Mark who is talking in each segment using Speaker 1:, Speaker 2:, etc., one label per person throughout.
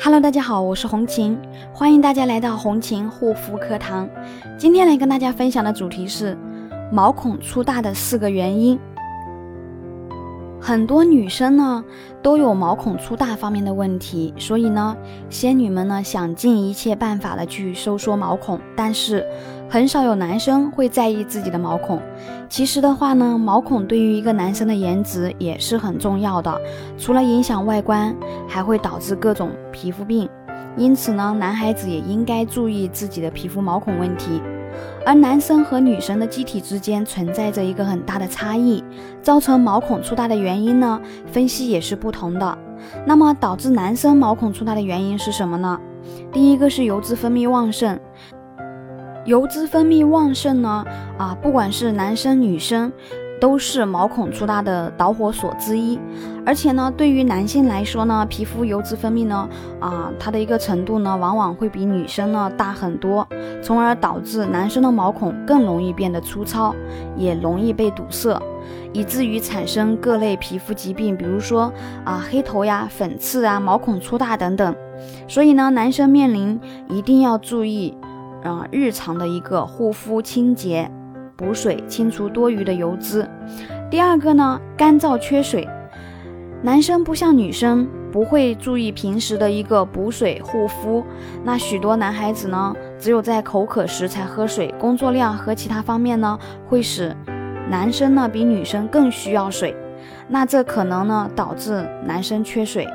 Speaker 1: Hello，大家好，我是红琴，欢迎大家来到红琴护肤课堂。今天来跟大家分享的主题是毛孔粗大的四个原因。很多女生呢都有毛孔粗大方面的问题，所以呢，仙女们呢想尽一切办法的去收缩毛孔，但是很少有男生会在意自己的毛孔。其实的话呢，毛孔对于一个男生的颜值也是很重要的，除了影响外观，还会导致各种皮肤病。因此呢，男孩子也应该注意自己的皮肤毛孔问题。而男生和女生的机体之间存在着一个很大的差异，造成毛孔粗大的原因呢，分析也是不同的。那么导致男生毛孔粗大的原因是什么呢？第一个是油脂分泌旺盛，油脂分泌旺盛呢，啊，不管是男生女生。都是毛孔粗大的导火索之一，而且呢，对于男性来说呢，皮肤油脂分泌呢，啊，它的一个程度呢，往往会比女生呢大很多，从而导致男生的毛孔更容易变得粗糙，也容易被堵塞，以至于产生各类皮肤疾病，比如说啊黑头呀、粉刺啊、毛孔粗大等等。所以呢，男生面临一定要注意，啊，日常的一个护肤清洁。补水，清除多余的油脂。第二个呢，干燥缺水。男生不像女生，不会注意平时的一个补水护肤。那许多男孩子呢，只有在口渴时才喝水，工作量和其他方面呢，会使男生呢比女生更需要水。那这可能呢导致男生缺水。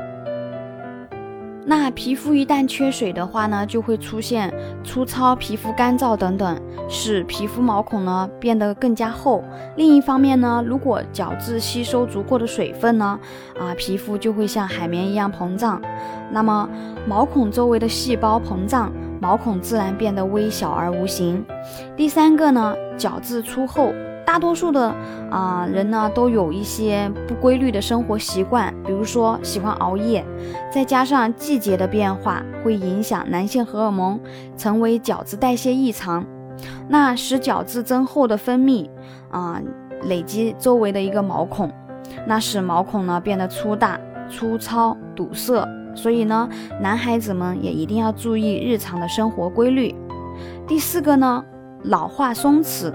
Speaker 1: 那皮肤一旦缺水的话呢，就会出现粗糙、皮肤干燥等等，使皮肤毛孔呢变得更加厚。另一方面呢，如果角质吸收足够的水分呢，啊，皮肤就会像海绵一样膨胀。那么毛孔周围的细胞膨胀，毛孔自然变得微小而无形。第三个呢，角质粗厚。大多数的啊人呢，都有一些不规律的生活习惯，比如说喜欢熬夜，再加上季节的变化，会影响男性荷尔蒙，成为角质代谢异常，那使角质增厚的分泌啊累积周围的一个毛孔，那使毛孔呢变得粗大、粗糙、堵塞。所以呢，男孩子们也一定要注意日常的生活规律。第四个呢，老化松弛。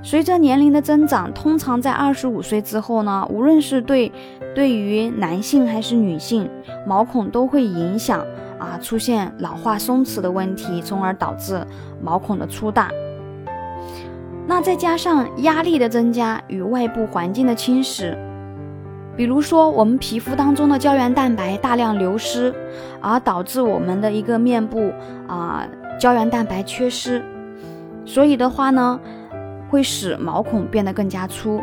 Speaker 1: 随着年龄的增长，通常在二十五岁之后呢，无论是对对于男性还是女性，毛孔都会影响啊，出现老化松弛的问题，从而导致毛孔的粗大。那再加上压力的增加与外部环境的侵蚀，比如说我们皮肤当中的胶原蛋白大量流失，而导致我们的一个面部啊胶原蛋白缺失，所以的话呢。会使毛孔变得更加粗。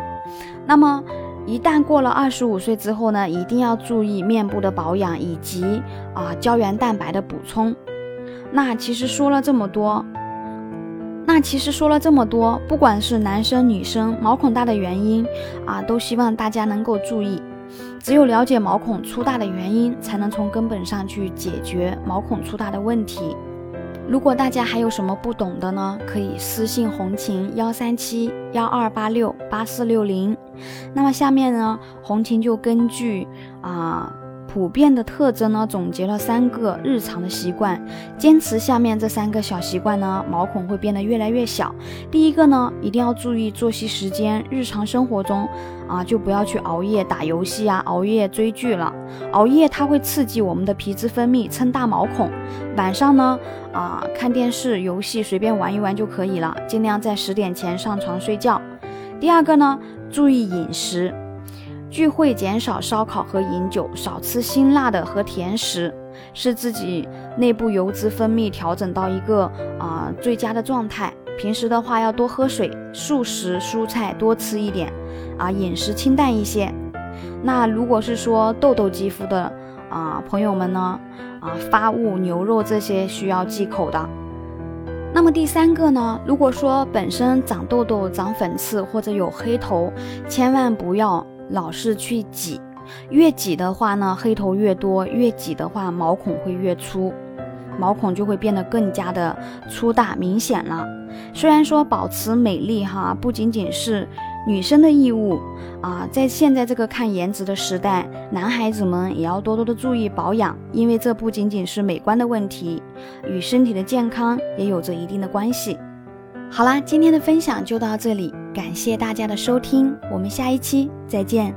Speaker 1: 那么，一旦过了二十五岁之后呢，一定要注意面部的保养以及啊胶原蛋白的补充。那其实说了这么多，那其实说了这么多，不管是男生女生，毛孔大的原因啊，都希望大家能够注意。只有了解毛孔粗大的原因，才能从根本上去解决毛孔粗大的问题。如果大家还有什么不懂的呢，可以私信红琴幺三七幺二八六八四六零。那么下面呢，红琴就根据啊。普遍的特征呢，总结了三个日常的习惯，坚持下面这三个小习惯呢，毛孔会变得越来越小。第一个呢，一定要注意作息时间，日常生活中啊，就不要去熬夜打游戏啊，熬夜追剧了。熬夜它会刺激我们的皮脂分泌，撑大毛孔。晚上呢，啊，看电视、游戏随便玩一玩就可以了，尽量在十点前上床睡觉。第二个呢，注意饮食。聚会减少烧烤和饮酒，少吃辛辣的和甜食，使自己内部油脂分泌调整到一个啊最佳的状态。平时的话要多喝水，素食蔬菜多吃一点，啊饮食清淡一些。那如果是说痘痘肌肤的啊朋友们呢，啊发物牛肉这些需要忌口的。那么第三个呢，如果说本身长痘痘、长粉刺或者有黑头，千万不要。老是去挤，越挤的话呢，黑头越多；越挤的话，毛孔会越粗，毛孔就会变得更加的粗大明显了。虽然说保持美丽哈，不仅仅是女生的义务啊，在现在这个看颜值的时代，男孩子们也要多多的注意保养，因为这不仅仅是美观的问题，与身体的健康也有着一定的关系。好啦，今天的分享就到这里，感谢大家的收听，我们下一期再见。